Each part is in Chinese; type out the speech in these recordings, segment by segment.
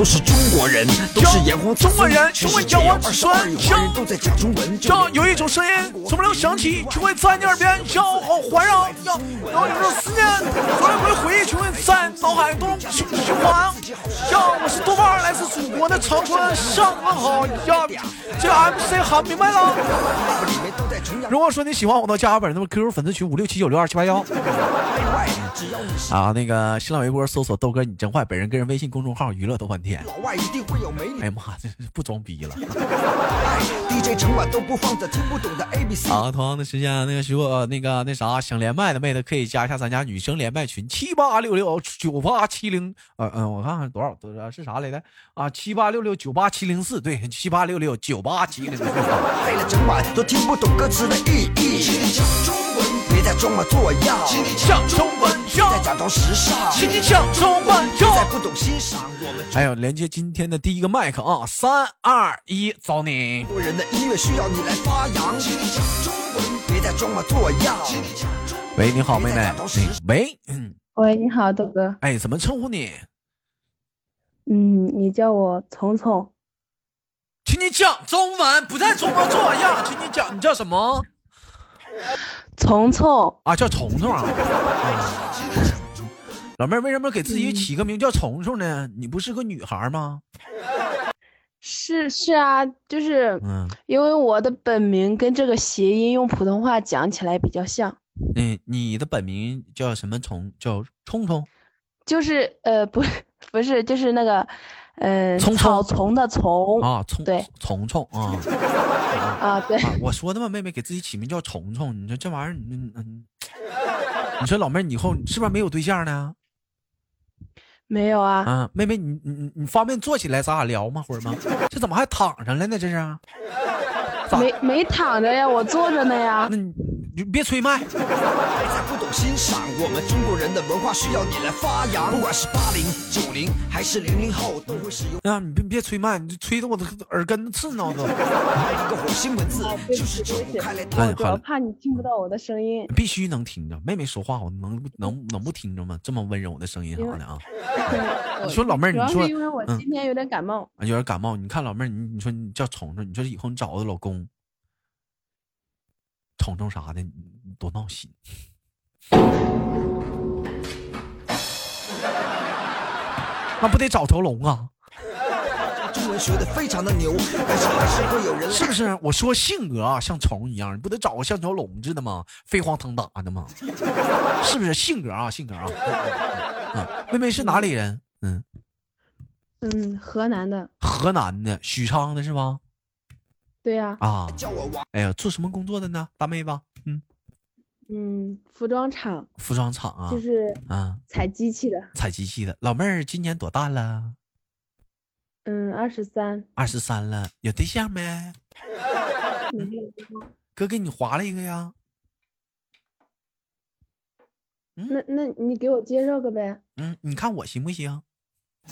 都是中国人，都是炎黄中国人孙中国炎黄子孙二十亿华人都在讲中文。这有一种声音从不能响起，就会在你耳边摇晃环绕，要要有种思念，回回回忆就会在脑海中循循环。呀，我是豆瓣儿，来自祖国的长春，上午好呀！这 MC 喊明白了。如果说你喜欢我的加我本，人的 QQ 粉丝群五六七九六二七八幺。啊，那个新浪微博搜索豆哥你真坏，本人个人微信公众号娱乐豆翻天。老外一定会有美女哎呀妈，这不装逼了。DJ 整晚都播放着听不懂的 A B C。啊，同样的时间，那个如果那个那啥想连麦的妹子，可以加一下咱家女生连麦群七八六六九八七零，呃嗯，我看看多少多少是啥来着？啊，七八六六九八七零四，对，七八六六九八七零四。累了整晚都听不懂歌词的意义。请你讲中文，别再装模作样。请你讲中文别再假装时尚。请你讲中文别再不懂欣赏我们还有连接今天的第一个麦克啊，三二一，走你！中国人的音乐需要你来发扬。请你讲中文，别再装模作样。请你讲中文喂，你好，妹妹。哎喂，嗯，喂，你好，豆哥。哎，怎么称呼你？嗯，你叫我聪聪。请你讲中文，不再装模作样。请你讲，你叫什么？虫虫啊，叫虫虫啊。嗯老妹儿，为什么给自己起个名叫虫虫呢？你不是个女孩吗？是是啊，就是嗯因为我的本名跟这个谐音用普通话讲起来比较像，嗯，你的本名叫什么虫？叫冲冲。就是呃不不是就是那个呃草丛的丛啊，虫对虫虫啊啊对啊！我说的嘛，妹妹给自己起名叫虫虫，你说这玩意儿，你嗯嗯，你说老妹儿，你以后是不是没有对象呢？没有啊，啊，妹妹，你你你你方便坐起来，咱俩聊吗？会儿吗？这怎么还躺上了呢？这是？没没躺着呀，我坐着呢呀那。别催麦。别再不懂欣赏我们中国人的文化需要你来发扬。不管是八零、九零还是零零后，都会使用啊，你别别催麦，你这吹的我的耳根子刺挠都。一个火星文字就是起对不起解不开来哎我主怕你听不到我的声音。必须能听着，妹妹说话我能能能不听着吗？这么温柔的声音啥的啊！你说老妹儿，你说因为我嗯今天有点感冒。啊有点感冒，你看老妹儿，你你说你叫虫虫，你说以后你找个老公，虫虫啥的，你你多闹心。那不得找条龙啊？中文学的非常的牛，但是还是会有人是不是？我说性格啊，像虫一样，你不得找个像条龙似的吗？飞黄腾达的吗？是不是？性格啊，性格啊。嗯，妹妹是哪里人？嗯，嗯，河南的，河南的，许昌的是吗？对呀、啊。哎呀，做什么工作的呢？大妹子？嗯，嗯，服装厂服装厂啊。就是啊，采机器的。采机器的。老妹儿今年多大了？嗯，二十三。二十三了，有对象没？哥给你划了一个呀。那那你给我介绍个呗？嗯，你看我行不行？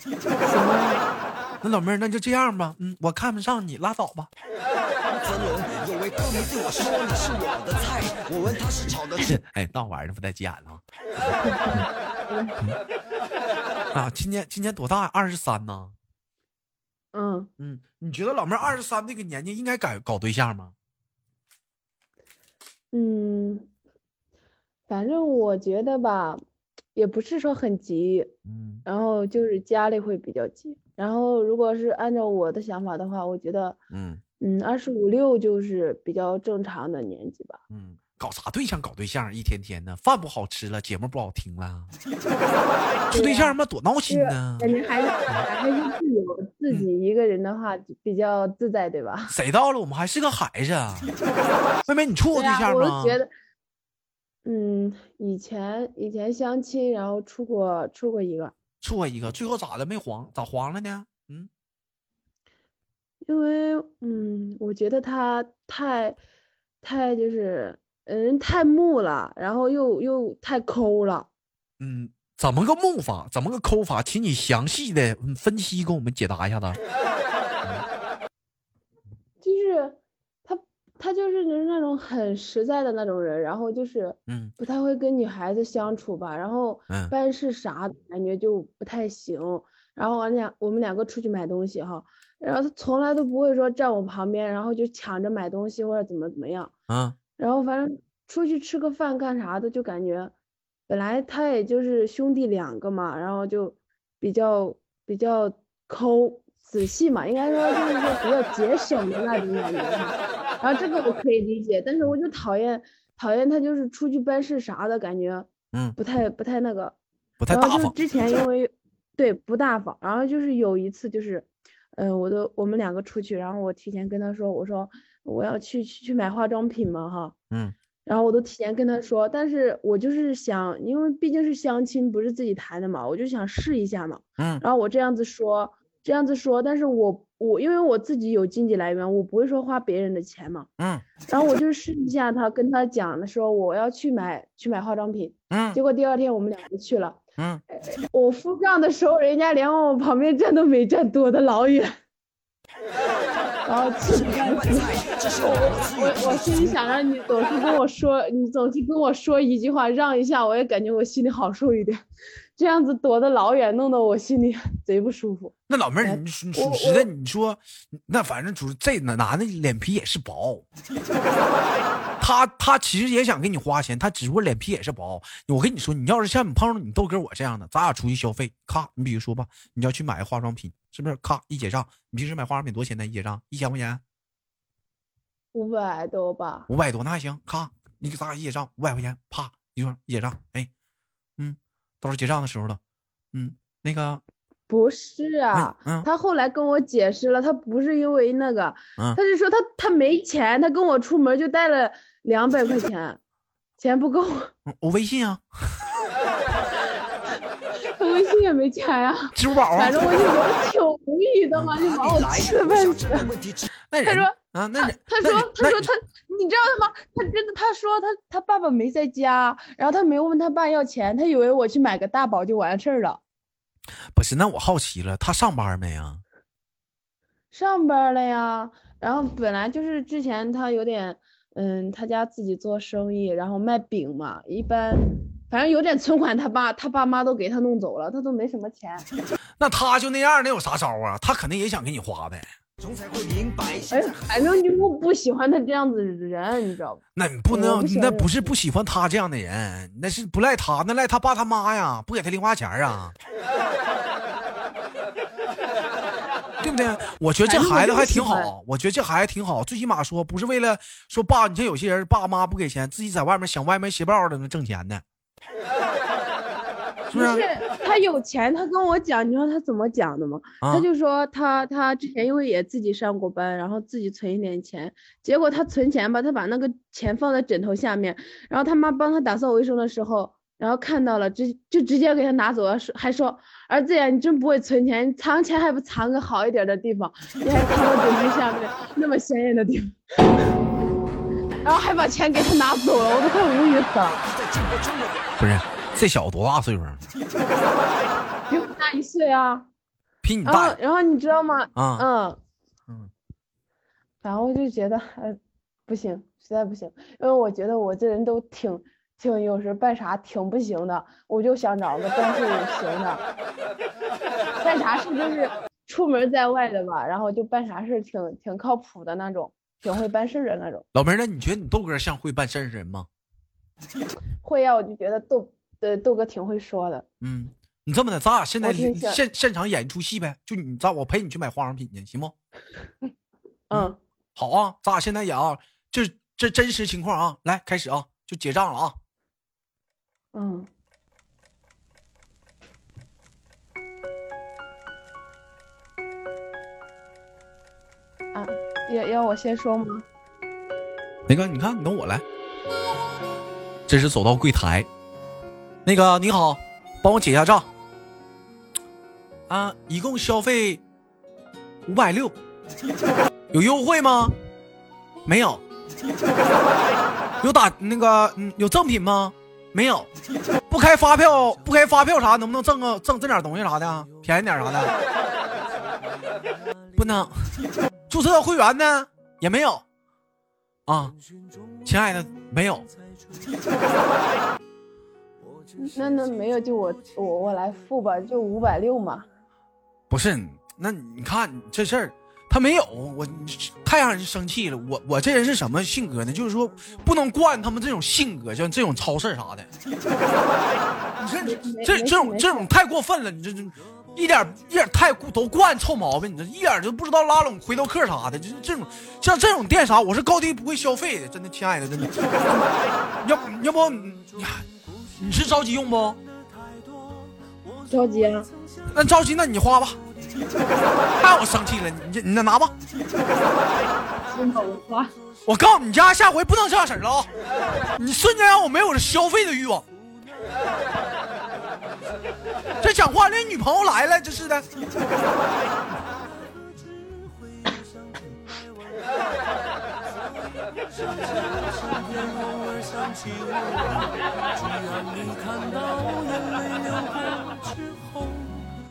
行啊，那老妹儿，那就这样吧。嗯，我看不上你，拉倒吧。成龙有位歌迷对我说你是我的菜，我问他是炒的是哎，那玩意儿不带急眼了！啊，今年今年多大？二十三呢？嗯，嗯，你觉得老妹儿二十三那个年纪应该搞搞对象吗？嗯，反正我觉得吧，也不是说很急，嗯然后就是家里会比较急。然后如果是按照我的想法的话，我觉得，嗯嗯，二十五六就是比较正常的年纪吧。嗯，搞啥对象？搞对象，一天天的，饭不好吃了，节目不好听了，处对象嘛多闹心呢！感觉还是还是自由，自己一个人的话比较自在，对吧？谁到了？我们还是个孩子啊。妹妹，你处过对象吗？我就觉得，嗯，以前以前相亲，然后处过处过一个，处过一个，最后咋的？没黄，咋黄了呢？嗯，因为嗯，我觉得他太太就是呃人太木了，然后又又太抠了。嗯，怎么个木法？怎么个抠法？请你详细的分析，给我们解答一下子。就是他他就是那种很实在的那种人，然后就是嗯不太会跟女孩子相处吧，然后嗯办事啥感觉就不太行，然后俺俩我们两个出去买东西哈，然后他从来都不会说站我旁边，然后就抢着买东西或者怎么怎么样。啊然后反正出去吃个饭干啥的，就感觉本来他也就是兄弟两个嘛，然后就比较比较抠仔细嘛，应该说就是说比较节省的那种感觉哈。然后这个我可以理解，但是我就讨厌讨厌他就是出去办事啥的感觉嗯，不太不太那个。不太然后大方。就是之前因为对不大方，然后就是有一次就是，嗯、我都我们两个出去，然后我提前跟他说，我说我要去去去买化妆品嘛哈，嗯然后我都提前跟他说，但是我就是想，因为毕竟是相亲，不是自己谈的嘛，我就想试一下嘛。嗯然后我这样子说，这样子说，但是我我因为我自己有经济来源，我不会说花别人的钱嘛。嗯 然后我就试一下他，跟他讲的说我要去买去买化妆品，嗯结果第二天我们两个去了。嗯，我付账的时候，人家连往我旁边站都没站，躲得老远。然后气。我我我心里想着你总是跟我说，你总是跟我说一句话让一下，我也感觉我心里好受一点。这样子躲得老远，弄得我心里 贼不舒服。那老妹儿，哎你属实的，你说那反正主这男男的脸皮也是薄，他他其实也想给你花钱，他只不过脸皮也是薄。我跟你说，你要是像你碰上你豆哥我这样的，咱俩出去消费，咔，你比如说吧，你要去买个化妆品，是不是？咔一结账，你平时买化妆品多少钱呢？一结账一千块钱，五百多吧，五百多那还行，咔，你给咱俩一结账五百块钱，啪一说一结账，哎，嗯，到时候结账的时候了，嗯，那个，不是啊，嗯他后来跟我解释了，他不是因为那个，嗯他是说他他没钱，他跟我出门就带了两百块钱，钱不够，嗯我微信啊，我微信也没钱呀、支付宝啊反，正我就挺无语的嘛，就把我气得半死。那他说啊，那人他说他说他，你知道吗？他真的他说他他爸爸没在家，然后他没问他爸要钱，他以为我去买个大宝就完事儿了。不是，那我好奇了，他上班没啊？上班了呀，然后本来就是之前他有点，嗯，他家自己做生意，然后卖饼嘛，一般反正有点存款，他爸他爸妈都给他弄走了，他都没什么钱。那他就那样，那有啥招啊？他肯定也想给你花呗。哎，反正就我不喜欢他这样子的人，你知道吧？那你不能不，那不是不喜欢他这样的人，那是不赖他，那赖他爸他妈呀，不给他零花钱啊，对不对？我觉得这孩子还挺好，我觉得这孩子挺好，最起码说不是为了说爸，你像有些人爸妈不给钱，自己在外面想歪门邪道的能挣钱呢，是不是？不是他有钱，他跟我讲，你知道他怎么讲的吗？啊他就说他他之前因为也自己上过班，然后自己存一点钱，结果他存钱吧，他把那个钱放在枕头下面，然后他妈帮他打扫卫生的时候，然后看到了，直就直接给他拿走了，说还说儿子呀，你真不会存钱，你藏钱还不藏个好一点的地方，你还藏到枕头下面那么显眼的地方，然后还把钱给他拿走了，我都快无语死了，不是，这小子多大岁数啊？比我大一岁啊。然比你大后，然后你知道吗？啊？嗯嗯，反正我就觉得，呃，不行，实在不行，因为我觉得我这人都挺挺有时办啥挺不行的，我就想找个办事行的，办啥事就是出门在外的吧，然后就办啥事挺挺靠谱的那种，挺会办事的那种。老妹儿，那你觉得你豆哥像会办事儿的人吗？会呀、我就觉得豆呃豆哥挺会说的。嗯，你这么的，咱俩现在现现场演一出戏呗，就你咱我陪你去买化妆品去，行不？嗯，好啊，咱俩现在演啊，这这真实情况啊，来开始啊，就结账了啊。嗯，啊，要要我先说吗？那个，你看，你等我来。这是走到柜台，那个你好，帮我结一下账。啊，一共消费五百六，有优惠吗？没有。有打那个嗯有赠品吗？没有。不开发票，不开发票啥？能不能挣个挣这点东西啥的啊？便宜点啥的？不能。注册会员呢？也没有。啊，亲爱的，没有。那那没有，就我我我来付吧，就五百六嘛。不是，那你看这事儿，他没有我，太让人生气了。我我这人是什么性格呢？就是说不能惯他们这种性格，像这种超事啥的。你这这这种这种太过分了，你这这一点一点太都惯臭毛病，你这一点就不知道拉拢回头客啥的。就是这种像这种店啥，我是高低不会消费的，真的，亲爱的，真的。要要不你你是着急用不？着急啊！那着急，那你花吧。太让我生气了，你你那拿吧。我告诉你家下回不能这样式了啊！你瞬间让我没有了消费的欲望。这讲话连女朋友来了，这是的。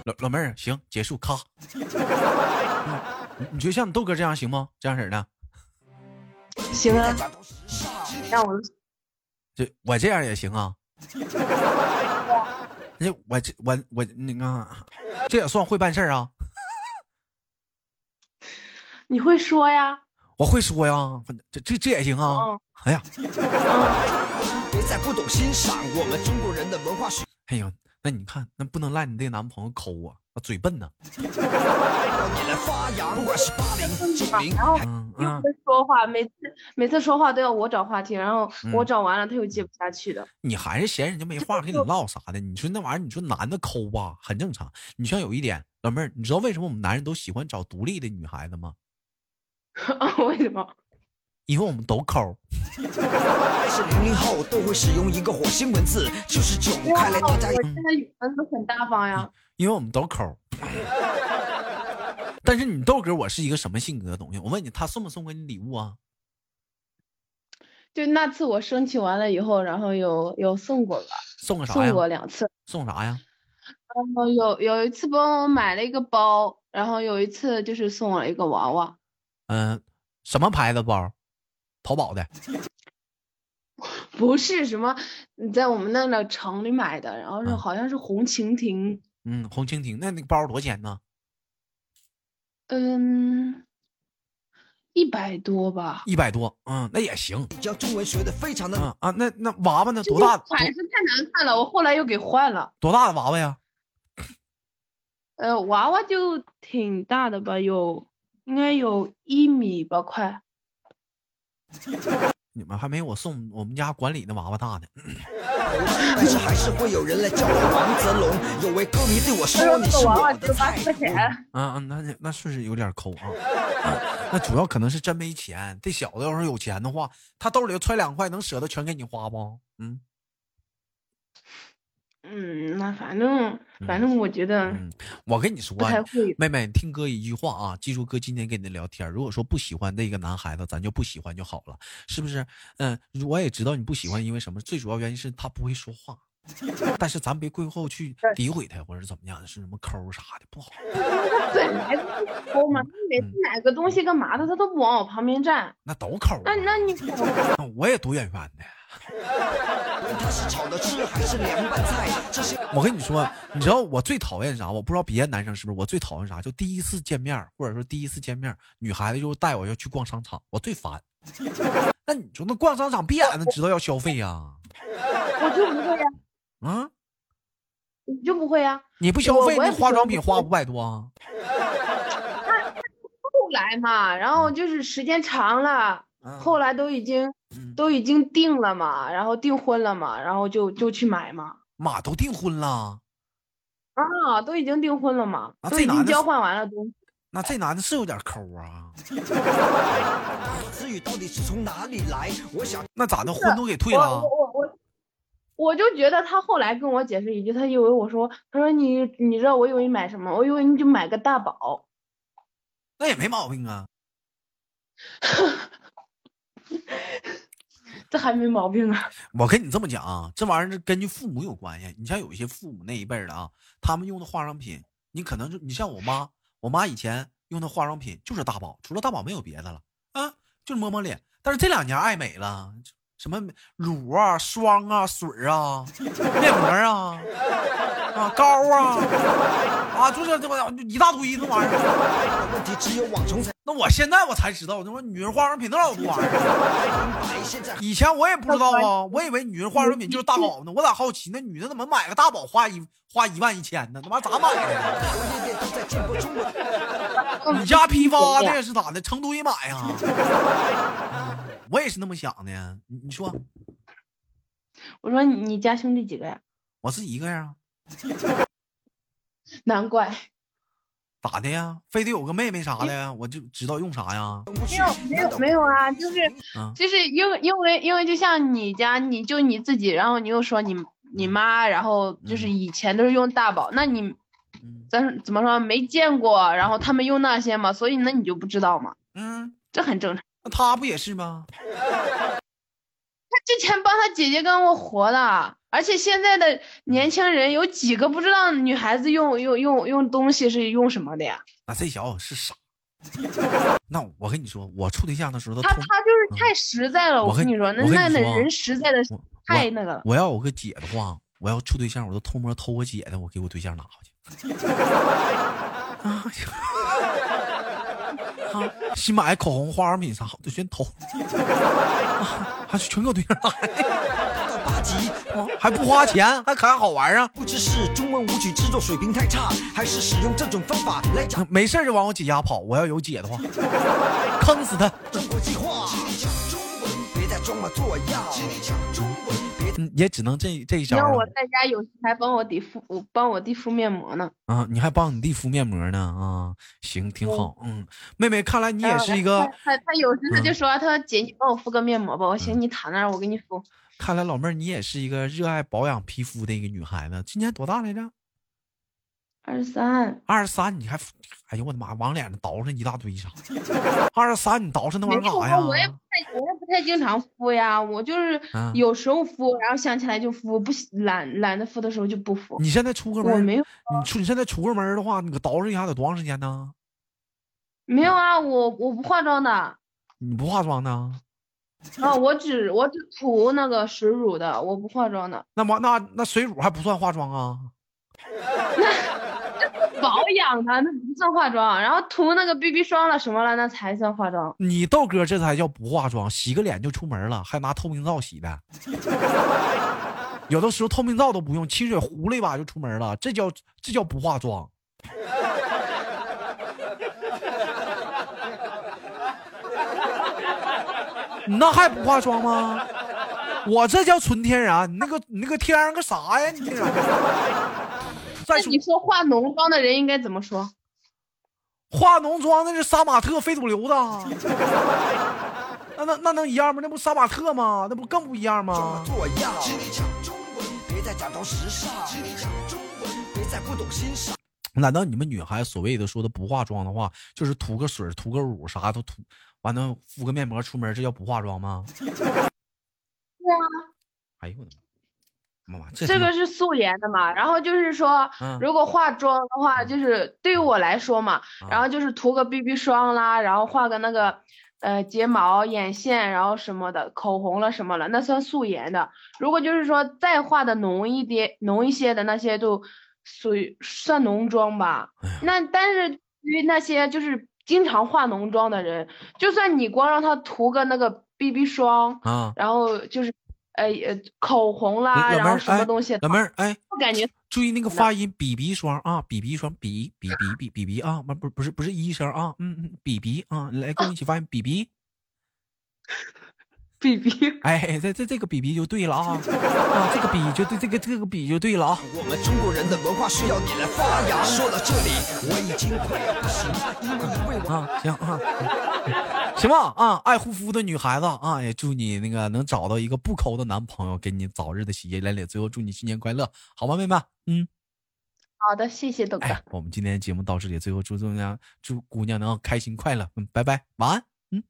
老老妹儿，行，结束，咔。你觉得像你豆哥这样行吗？这样式的？行啊。那我这我这样也行啊。那我这我我那个，这也算会办事啊？你会说呀？我会说呀，这这这也行啊。哎呀。别再不懂欣赏我们中国人的文化学。哎呦。那你看，那不能赖你这男朋友抠啊，嘴笨呢。嗯嗯。说话，每次每次说话都要我找话题，然后我找完了他又接不下去的。你还是嫌人家没话跟你唠啥的？你说那玩意儿，你说男的抠吧，很正常。你像有一点，老妹儿，你知道为什么我们男人都喜欢找独立的女孩子吗？为什么？因为我们都抠。是零零后都会使用一个火星文字，就是九。看来大家我现在语文都很大方呀。因为我们都抠。但是你豆哥，我是一个什么性格的东西？我问你，他送没送给你礼物啊？就那次我生气完了以后，然后有有送过吧？送个啥呀？送过两次。送啥呀？然后有有一次帮我买了一个包，然后有一次就是送了一个娃娃。嗯，什么牌子包？淘宝的，不是什么你在我们那个城里买的，然后是好像是红蜻蜓。嗯，红蜻蜓，那那个包多少钱呢？嗯，一百多吧。一百多，嗯，那也行。教中文学的非常的啊啊，那那娃娃呢？多大？款式太难看了，我后来又给换了。多大的娃娃呀？呃，娃娃就挺大的吧，有应该有一米吧，快。你们还没我送我们家管理的娃娃大呢。但是还是会有人来叫我王泽龙。有位歌迷对我说：“你是我的菜。”嗯嗯，那那确实有点抠啊。那主要可能是真没钱。这小子要是有钱的话，他兜里揣两块，能舍得全给你花不？嗯。嗯，那反正反正我觉得，我跟你说，妹妹，听哥一句话啊，记住哥今天跟你聊天。如果说不喜欢那个男孩子，咱就不喜欢就好了，是不是？嗯，我也知道你不喜欢，因为什么？最主要原因是他不会说话。但是咱别过后去诋毁他，或者怎么样，是什么抠啥的不好。抠嘛，每次买个东西干嘛的，他都不往我旁边站。那都抠。那那你，我也多远远的。我跟你说，你知道我最讨厌啥？我不知道别的男生是不是？我最讨厌啥？就第一次见面，或者说第一次见面，女孩子就带我要去逛商场，我最烦。那你说那逛商场，必然的知道要消费呀？我就不会呀。啊？你就不会呀？你不消费，那化妆品花五百多啊？后来嘛，然后就是时间长了。后来都已经都已经定了嘛，然后订婚了嘛，然后就就去买嘛。妈都订婚了啊，都已经订婚了嘛，都已经交换完了东西。那这男的是有点抠啊。词语到底是从哪里来？我想那咋的，婚都给退了？我我我我就觉得他后来跟我解释一句，他以为我说，他说你你知道我以为你买什么？我以为你就买个大宝。那也没毛病啊。这还没毛病啊！我跟你这么讲啊，这玩意儿是根据父母有关系。你像有一些父母那一辈的啊，他们用的化妆品，你可能就你像我妈，我妈以前用的化妆品就是大宝，除了大宝没有别的了啊，就是抹抹脸。但是这两年爱美了，什么乳啊、霜啊、水啊、面膜啊，啊，膏啊，啊，就是这么一大堆那玩意儿。问题只有网虫才那我现在我才知道，他妈女人化妆品那老多玩意儿。以前我也不知道啊，我以为女人化妆品就是大宝呢。我咋好奇那女的怎么买个大宝花一花一万一千呢？他妈咋买的？你家批发的是咋的？成堆买呀、啊 我也是那么想的。你你说我说你你家兄弟几个呀？我是一个呀？难怪。咋的呀？非得有个妹妹啥的呀？我就知道用啥呀？没有没有没有啊，就是嗯就是因为因为因为就像你家，你就你自己，然后你又说你你妈，然后就是以前都是用大宝，那你嗯咱怎么说没见过，然后他们用那些嘛，所以那你就不知道嘛，嗯，这很正常。那他不也是吗？他之前帮他姐姐干过活的，而且现在的年轻人有几个不知道女孩子用用用用东西是用什么的呀？那这小子是傻。那我跟你说，我处对象的时候，他他他就是太实在了，我跟我跟你说，那那那人实在的太那个了。我要有个姐的话，我要处对象，我都偷摸偷我姐的，我给我对象拿回去。啊 啊！新买口红、化妆品啥的全偷，啊还全给我对象拿回去，到 八级，啊还不花钱，还可还好玩啊！不知是中文舞曲制作水平太差，还是使用这种方法来讲没事就往我姐家跑，我要有姐的话，坑死他！中国计划。讲中文，别再装模作样。也只能这这一招了然后我在家有时还帮我弟敷，我帮我弟敷面膜呢。啊！你还帮你弟敷面膜呢啊？行，挺好。嗯，妹妹，看来你也是一个，他他他有时他就嗯说，他说姐你帮我敷个面膜吧，我行，你躺那儿我给你敷。看来老妹儿你也是一个热爱保养皮肤的一个女孩子。今年多大来着？二十三，二十三，你还，哎呦我的妈，往脸上捯饬一大堆啥？二十三，你捯饬那玩意儿干啥呀？我也不太我也不太经常敷呀，我就是啊有时候敷，然后想起来就敷，不懒懒得敷的时候就不敷。你现在出个门儿，我没有你出你现在出个门儿的话，你给捯饬一下得多长时间呢？没有啊，我我不化妆的，你不化妆的？啊，我只我只涂那个水乳的，我不化妆的。那么那那水乳还不算化妆啊？保养的那不算化妆，然后涂那个 BB 霜了什么了，那才算化妆。你豆哥这才叫不化妆，洗个脸就出门了，还拿透明皂洗的。有的时候透明皂都不用，清水糊了一把就出门了，这叫这叫不化妆。你 那还不化妆吗？我这叫纯天然，你那个你那个天然个啥呀？你天然。那你说化浓妆的人应该怎么说？化浓妆那是杀马特非主流的，那那那能一样吗？那不杀马特吗？那不更不一样吗？作样。讲中文，别再假装时尚。讲中文，别再不懂欣赏。难道你们女孩所谓的说的不化妆的话，就是涂个水、涂个乳，啥都涂，完了敷个面膜出门，这叫不化妆吗？对啊，哎呦我的妈！这这个是素颜的嘛，然后就是说，嗯如果化妆的话，就是对于我来说嘛，啊然后就是涂个 BB 霜啦，然后画个那个呃睫毛、眼线，然后什么的，口红了什么了，那算素颜的。如果就是说再画的浓一点、浓一些的那些，都属于算浓妆吧。哎那但是对于那些就是经常化浓妆的人，就算你光让他涂个那个 BB 霜，啊，然后就是呃呃口红啦，然后什么东西，老妹儿，哎，我感觉注意那个发音，BB 霜啊，BB 霜，B B B B B B 啊，不不不是不是医生啊，嗯嗯，BB 啊，来跟我一起发音，BB。BB 哎，这这这个比比就对了啊，啊，这个比就对，这个这个比就对了啊。我们中国人的文化需要你来发扬。说到这里，我已经快要不行，因为你为。啊，行啊，嗯行吧啊，爱护肤的女孩子啊，也祝你那个能找到一个不抠的男朋友，给你早日的喜结连理。最后祝你新年快乐，好吗，妹妹？嗯，好的，谢谢豆哥。哎，我们今天节目到这里，最后祝姑娘祝姑娘能开心快乐，嗯，拜拜，晚安。嗯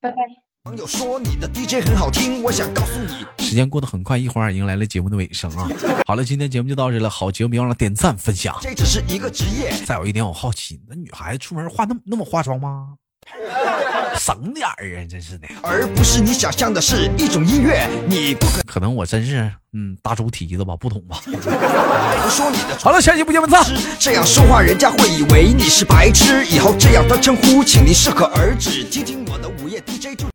拜拜。朋友说你的 DJ 很好听，我想告诉你，时间过得很快，一会儿迎来了节目的尾声啊。好了，今天节目就到这了，好节目别忘了点赞分享。这只是一个职业。再有一点，我好奇，那女孩子出门化那么那么化妆吗？省点儿啊，真是的。而不是你想象的是一种音乐，你不可可能我真是嗯大猪蹄子吧，不懂吧？能说你的好了，下期不见不散。这样说话，人家会以为你是白痴。以后这样的称呼，请您适可而止。听听我的午夜 DJ 就。